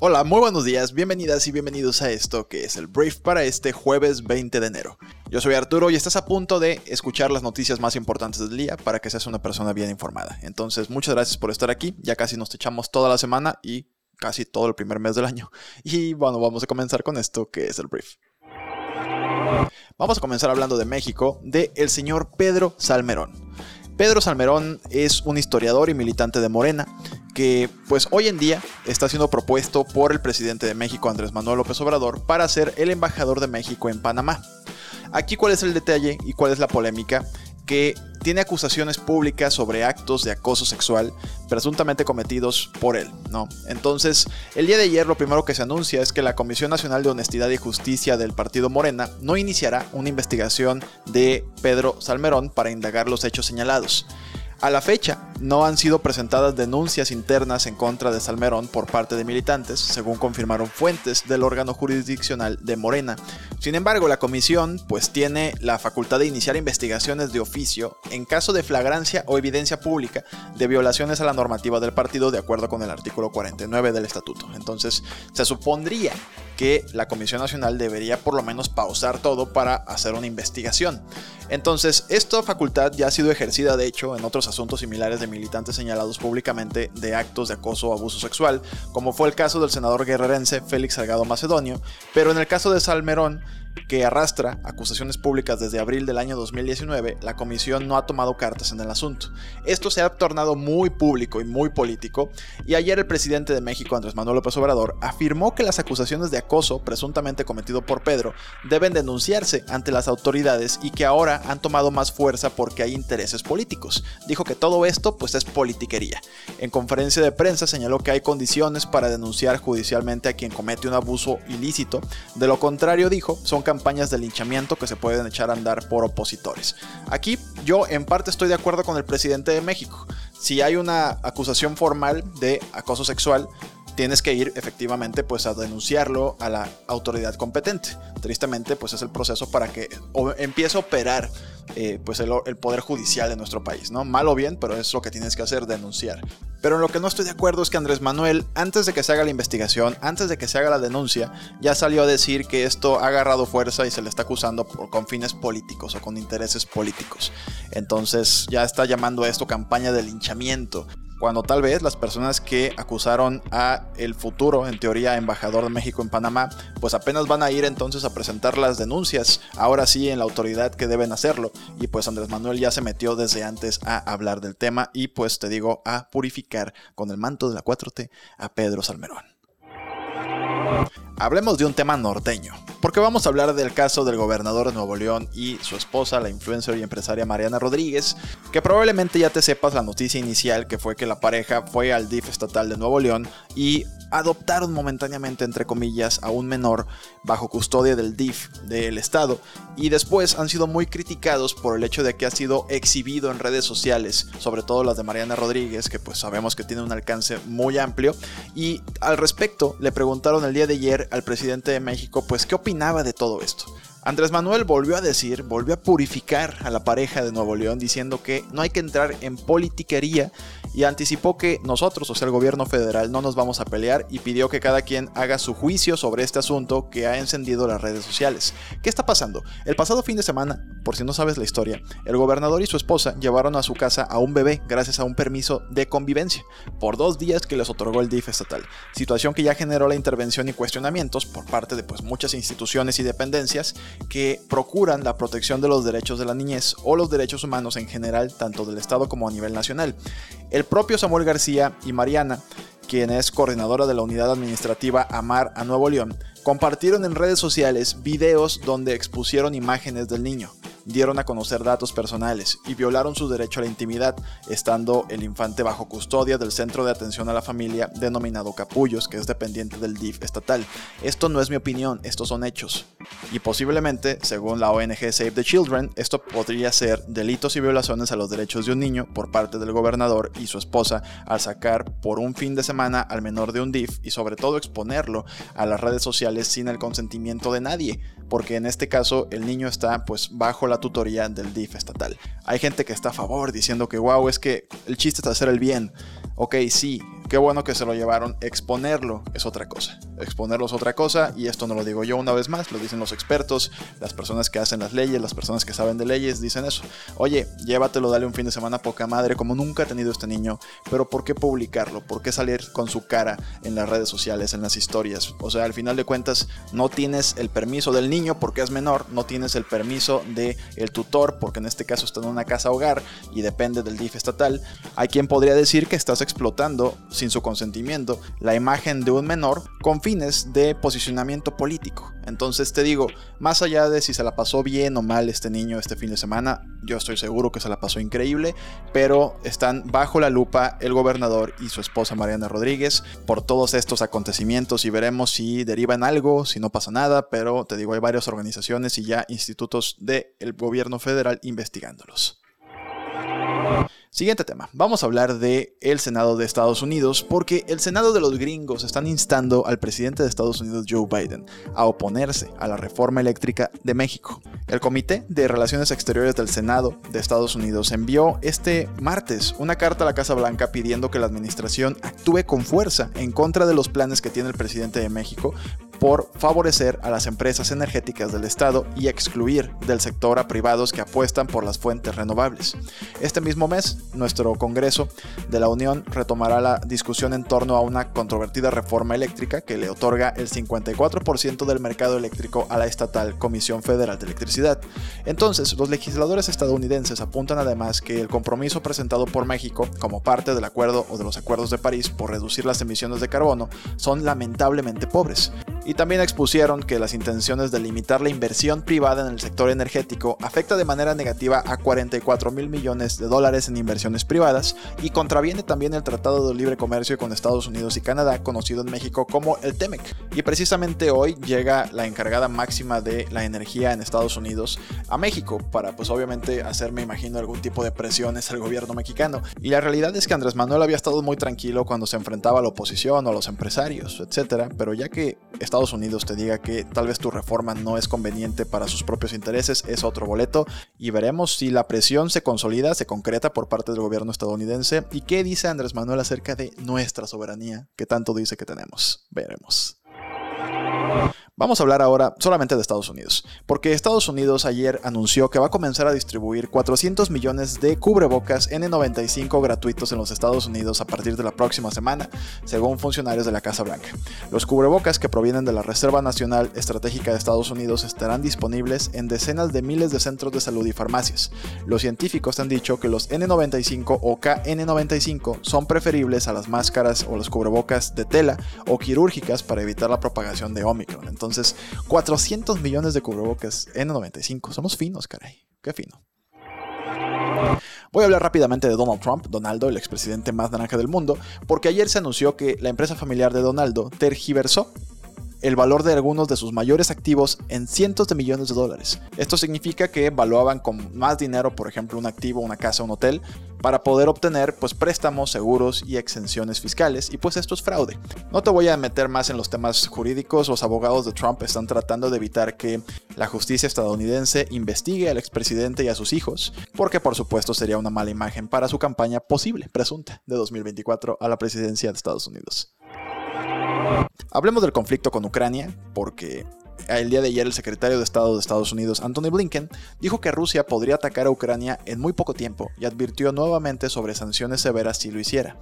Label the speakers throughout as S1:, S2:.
S1: Hola, muy buenos días, bienvenidas y bienvenidos a esto que es el brief para este jueves 20 de enero. Yo soy Arturo y estás a punto de escuchar las noticias más importantes del día para que seas una persona bien informada. Entonces, muchas gracias por estar aquí, ya casi nos echamos toda la semana y casi todo el primer mes del año. Y bueno, vamos a comenzar con esto que es el brief. Vamos a comenzar hablando de México, de el señor Pedro Salmerón. Pedro Salmerón es un historiador y militante de Morena que pues hoy en día está siendo propuesto por el presidente de México Andrés Manuel López Obrador para ser el embajador de México en Panamá. Aquí cuál es el detalle y cuál es la polémica que tiene acusaciones públicas sobre actos de acoso sexual presuntamente cometidos por él, ¿no? Entonces, el día de ayer lo primero que se anuncia es que la Comisión Nacional de Honestidad y Justicia del Partido Morena no iniciará una investigación de Pedro Salmerón para indagar los hechos señalados. A la fecha, no han sido presentadas denuncias internas en contra de Salmerón por parte de militantes, según confirmaron fuentes del órgano jurisdiccional de Morena. Sin embargo, la comisión pues tiene la facultad de iniciar investigaciones de oficio en caso de flagrancia o evidencia pública de violaciones a la normativa del partido de acuerdo con el artículo 49 del estatuto. Entonces, se supondría que la Comisión Nacional debería por lo menos pausar todo para hacer una investigación. Entonces, esta facultad ya ha sido ejercida de hecho en otros asuntos similares de militantes señalados públicamente de actos de acoso o abuso sexual, como fue el caso del senador guerrerense Félix Salgado Macedonio, pero en el caso de Salmerón, que arrastra acusaciones públicas desde abril del año 2019, la comisión no ha tomado cartas en el asunto. Esto se ha tornado muy público y muy político, y ayer el presidente de México, Andrés Manuel López Obrador, afirmó que las acusaciones de acoso presuntamente cometido por Pedro deben denunciarse ante las autoridades y que ahora han tomado más fuerza porque hay intereses políticos. Dijo que todo esto pues es politiquería. En conferencia de prensa señaló que hay condiciones para denunciar judicialmente a quien comete un abuso ilícito, de lo contrario dijo, son campañas de linchamiento que se pueden echar a andar por opositores. Aquí yo en parte estoy de acuerdo con el presidente de México. Si hay una acusación formal de acoso sexual, tienes que ir efectivamente pues a denunciarlo a la autoridad competente. Tristemente pues es el proceso para que empiece a operar eh, pues el, poder judicial de nuestro país, ¿no? Mal o bien, pero es lo que tienes que hacer, denunciar. Pero en lo que no estoy de acuerdo es que Andrés Manuel, antes de que se haga la investigación, antes de que se haga la denuncia, ya salió a decir que esto ha agarrado fuerza y se le está acusando con fines políticos o con intereses políticos. Entonces ya está llamando a esto campaña de linchamiento cuando tal vez las personas que acusaron a el futuro, en teoría, embajador de México en Panamá, pues apenas van a ir entonces a presentar las denuncias, ahora sí en la autoridad que deben hacerlo, y pues Andrés Manuel ya se metió desde antes a hablar del tema y pues te digo a purificar con el manto de la 4T a Pedro Salmerón. Hablemos de un tema norteño, porque vamos a hablar del caso del gobernador de Nuevo León y su esposa, la influencer y empresaria Mariana Rodríguez, que probablemente ya te sepas la noticia inicial que fue que la pareja fue al DIF estatal de Nuevo León y adoptaron momentáneamente, entre comillas, a un menor bajo custodia del DIF del Estado. Y después han sido muy criticados por el hecho de que ha sido exhibido en redes sociales, sobre todo las de Mariana Rodríguez, que pues sabemos que tiene un alcance muy amplio. Y al respecto le preguntaron el día de ayer al presidente de México, pues, ¿qué opinaba de todo esto? Andrés Manuel volvió a decir, volvió a purificar a la pareja de Nuevo León diciendo que no hay que entrar en politiquería y anticipó que nosotros, o sea el gobierno federal, no nos vamos a pelear y pidió que cada quien haga su juicio sobre este asunto que ha encendido las redes sociales. ¿Qué está pasando? El pasado fin de semana, por si no sabes la historia, el gobernador y su esposa llevaron a su casa a un bebé gracias a un permiso de convivencia por dos días que les otorgó el DIF estatal, situación que ya generó la intervención y cuestionamientos por parte de pues, muchas instituciones y dependencias que procuran la protección de los derechos de la niñez o los derechos humanos en general, tanto del Estado como a nivel nacional. Propio Samuel García y Mariana, quien es coordinadora de la unidad administrativa Amar a Nuevo León, compartieron en redes sociales videos donde expusieron imágenes del niño dieron a conocer datos personales y violaron su derecho a la intimidad, estando el infante bajo custodia del Centro de Atención a la Familia denominado Capullos, que es dependiente del DIF estatal. Esto no es mi opinión, estos son hechos. Y posiblemente, según la ONG Save the Children, esto podría ser delitos y violaciones a los derechos de un niño por parte del gobernador y su esposa al sacar por un fin de semana al menor de un DIF y sobre todo exponerlo a las redes sociales sin el consentimiento de nadie, porque en este caso el niño está pues bajo la tutoría del DIF estatal. Hay gente que está a favor diciendo que wow, es que el chiste es hacer el bien. Ok, sí, Qué bueno que se lo llevaron. Exponerlo es otra cosa. Exponerlo es otra cosa y esto no lo digo yo una vez más, lo dicen los expertos, las personas que hacen las leyes, las personas que saben de leyes dicen eso. Oye, llévatelo, dale un fin de semana poca madre como nunca ha tenido este niño, pero ¿por qué publicarlo? ¿Por qué salir con su cara en las redes sociales, en las historias? O sea, al final de cuentas no tienes el permiso del niño porque es menor, no tienes el permiso del el tutor porque en este caso está en una casa hogar y depende del DIF estatal. Hay quien podría decir que estás explotando sin su consentimiento la imagen de un menor con fines de posicionamiento político. Entonces te digo, más allá de si se la pasó bien o mal este niño este fin de semana, yo estoy seguro que se la pasó increíble, pero están bajo la lupa el gobernador y su esposa Mariana Rodríguez por todos estos acontecimientos y veremos si derivan algo, si no pasa nada, pero te digo, hay varias organizaciones y ya institutos del gobierno federal investigándolos. Siguiente tema. Vamos a hablar de el Senado de Estados Unidos porque el Senado de los gringos están instando al presidente de Estados Unidos Joe Biden a oponerse a la reforma eléctrica de México. El Comité de Relaciones Exteriores del Senado de Estados Unidos envió este martes una carta a la Casa Blanca pidiendo que la administración actúe con fuerza en contra de los planes que tiene el presidente de México por favorecer a las empresas energéticas del Estado y excluir del sector a privados que apuestan por las fuentes renovables. Este mismo mes, nuestro Congreso de la Unión retomará la discusión en torno a una controvertida reforma eléctrica que le otorga el 54% del mercado eléctrico a la estatal Comisión Federal de Electricidad. Entonces, los legisladores estadounidenses apuntan además que el compromiso presentado por México como parte del acuerdo o de los acuerdos de París por reducir las emisiones de carbono son lamentablemente pobres y también expusieron que las intenciones de limitar la inversión privada en el sector energético afecta de manera negativa a 44 mil millones de dólares en inversiones privadas y contraviene también el Tratado de Libre Comercio con Estados Unidos y Canadá, conocido en México como el TEMEC. Y precisamente hoy llega la encargada máxima de la energía en Estados Unidos a México para pues obviamente hacer, me imagino, algún tipo de presiones al gobierno mexicano. Y la realidad es que Andrés Manuel había estado muy tranquilo cuando se enfrentaba a la oposición o a los empresarios, etcétera, pero ya que Estados Estados Unidos te diga que tal vez tu reforma no es conveniente para sus propios intereses, es otro boleto y veremos si la presión se consolida, se concreta por parte del gobierno estadounidense y qué dice Andrés Manuel acerca de nuestra soberanía que tanto dice que tenemos. Veremos. Vamos a hablar ahora solamente de Estados Unidos, porque Estados Unidos ayer anunció que va a comenzar a distribuir 400 millones de cubrebocas N95 gratuitos en los Estados Unidos a partir de la próxima semana, según funcionarios de la Casa Blanca. Los cubrebocas que provienen de la Reserva Nacional Estratégica de Estados Unidos estarán disponibles en decenas de miles de centros de salud y farmacias. Los científicos han dicho que los N95 o KN95 son preferibles a las máscaras o los cubrebocas de tela o quirúrgicas para evitar la propagación de Omicron. 400 millones de cubrebocas N95. Somos finos, caray. Qué fino. Voy a hablar rápidamente de Donald Trump, Donaldo, el expresidente más naranja del mundo, porque ayer se anunció que la empresa familiar de Donaldo tergiversó el valor de algunos de sus mayores activos en cientos de millones de dólares. Esto significa que evaluaban con más dinero, por ejemplo, un activo, una casa, un hotel, para poder obtener pues préstamos, seguros y exenciones fiscales, y pues esto es fraude. No te voy a meter más en los temas jurídicos, los abogados de Trump están tratando de evitar que la justicia estadounidense investigue al expresidente y a sus hijos, porque por supuesto sería una mala imagen para su campaña posible, presunta, de 2024 a la presidencia de Estados Unidos. Hablemos del conflicto con Ucrania, porque el día de ayer el secretario de Estado de Estados Unidos, Anthony Blinken, dijo que Rusia podría atacar a Ucrania en muy poco tiempo y advirtió nuevamente sobre sanciones severas si lo hiciera.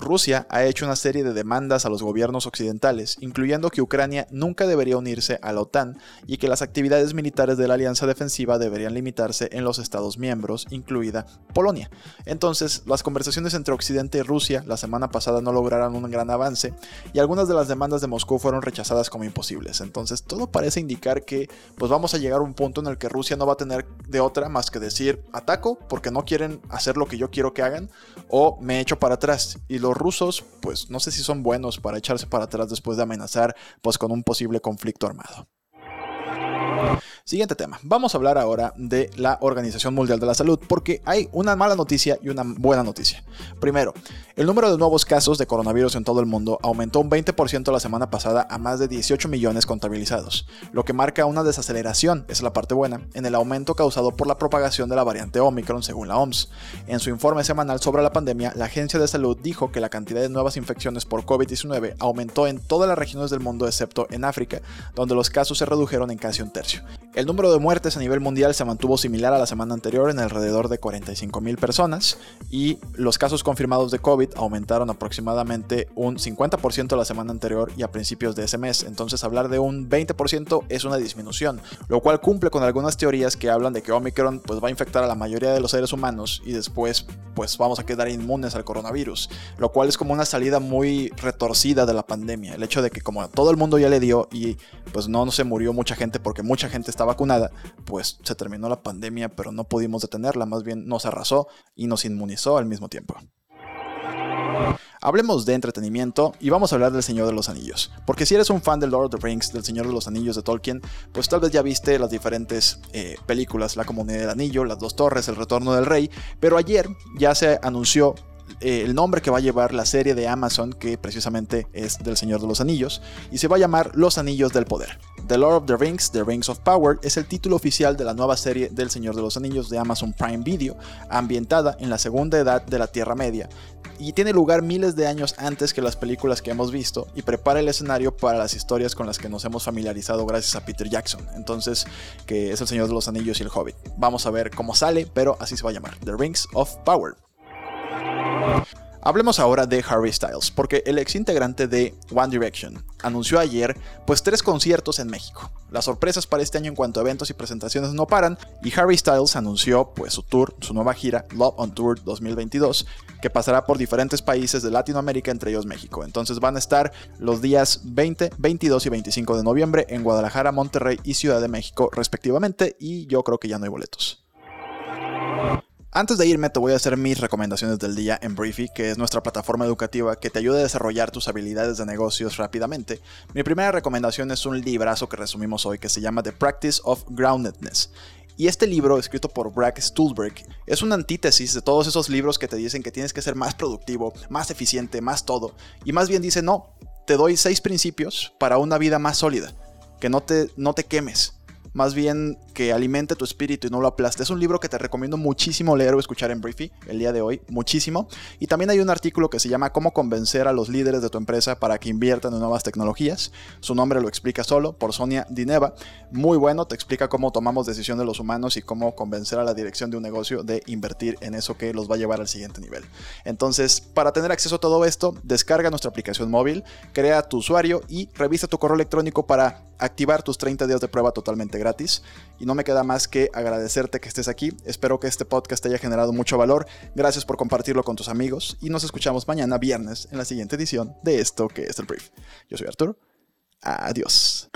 S1: Rusia ha hecho una serie de demandas a los gobiernos occidentales, incluyendo que Ucrania nunca debería unirse a la OTAN y que las actividades militares de la alianza defensiva deberían limitarse en los Estados miembros, incluida Polonia. Entonces, las conversaciones entre Occidente y Rusia la semana pasada no lograron un gran avance y algunas de las demandas de Moscú fueron rechazadas como imposibles. Entonces, todo parece indicar que pues vamos a llegar a un punto en el que Rusia no va a tener de otra más que decir ataco porque no quieren hacer lo que yo quiero que hagan o me echo para atrás. Y los rusos, pues no sé si son buenos para echarse para atrás después de amenazar pues con un posible conflicto armado. Siguiente tema. Vamos a hablar ahora de la Organización Mundial de la Salud porque hay una mala noticia y una buena noticia. Primero, el número de nuevos casos de coronavirus en todo el mundo aumentó un 20% la semana pasada a más de 18 millones contabilizados, lo que marca una desaceleración, es la parte buena, en el aumento causado por la propagación de la variante Omicron según la OMS. En su informe semanal sobre la pandemia, la Agencia de Salud dijo que la cantidad de nuevas infecciones por COVID-19 aumentó en todas las regiones del mundo excepto en África, donde los casos se redujeron en casi un tercio. El número de muertes a nivel mundial se mantuvo similar a la semana anterior en alrededor de 45.000 personas y los casos confirmados de COVID aumentaron aproximadamente un 50% la semana anterior y a principios de ese mes. Entonces hablar de un 20% es una disminución, lo cual cumple con algunas teorías que hablan de que Omicron pues, va a infectar a la mayoría de los seres humanos y después pues vamos a quedar inmunes al coronavirus, lo cual es como una salida muy retorcida de la pandemia. El hecho de que como todo el mundo ya le dio y pues no, se murió mucha gente porque mucha gente vacunada, pues se terminó la pandemia, pero no pudimos detenerla, más bien nos arrasó y nos inmunizó al mismo tiempo. Hablemos de entretenimiento y vamos a hablar del Señor de los Anillos. Porque si eres un fan de Lord of the Rings, del Señor de los Anillos de Tolkien, pues tal vez ya viste las diferentes eh, películas, La Comunidad del Anillo, Las Dos Torres, El Retorno del Rey, pero ayer ya se anunció eh, el nombre que va a llevar la serie de Amazon, que precisamente es del Señor de los Anillos, y se va a llamar Los Anillos del Poder. The Lord of the Rings, The Rings of Power, es el título oficial de la nueva serie del Señor de los Anillos de Amazon Prime Video, ambientada en la segunda edad de la Tierra Media, y tiene lugar miles de años antes que las películas que hemos visto y prepara el escenario para las historias con las que nos hemos familiarizado gracias a Peter Jackson, entonces que es el Señor de los Anillos y el Hobbit. Vamos a ver cómo sale, pero así se va a llamar, The Rings of Power. Hablemos ahora de Harry Styles, porque el ex integrante de One Direction anunció ayer pues tres conciertos en México. Las sorpresas para este año en cuanto a eventos y presentaciones no paran y Harry Styles anunció pues su tour, su nueva gira Love on Tour 2022, que pasará por diferentes países de Latinoamérica, entre ellos México. Entonces van a estar los días 20, 22 y 25 de noviembre en Guadalajara, Monterrey y Ciudad de México respectivamente y yo creo que ya no hay boletos. Antes de irme te voy a hacer mis recomendaciones del día en Briefy, que es nuestra plataforma educativa que te ayuda a desarrollar tus habilidades de negocios rápidamente. Mi primera recomendación es un librazo que resumimos hoy que se llama The Practice of Groundedness. Y este libro, escrito por Brad Stulberg, es una antítesis de todos esos libros que te dicen que tienes que ser más productivo, más eficiente, más todo. Y más bien dice, no, te doy seis principios para una vida más sólida, que no te, no te quemes, más bien que alimente tu espíritu y no lo aplaste. Es un libro que te recomiendo muchísimo leer o escuchar en Briefy el día de hoy, muchísimo. Y también hay un artículo que se llama Cómo convencer a los líderes de tu empresa para que inviertan en nuevas tecnologías. Su nombre lo explica solo, por Sonia Dineva. Muy bueno, te explica cómo tomamos decisiones los humanos y cómo convencer a la dirección de un negocio de invertir en eso que los va a llevar al siguiente nivel. Entonces, para tener acceso a todo esto, descarga nuestra aplicación móvil, crea tu usuario y revisa tu correo electrónico para activar tus 30 días de prueba totalmente gratis. Y no me queda más que agradecerte que estés aquí. Espero que este podcast te haya generado mucho valor. Gracias por compartirlo con tus amigos y nos escuchamos mañana viernes en la siguiente edición de esto que es el brief. Yo soy Arturo. Adiós.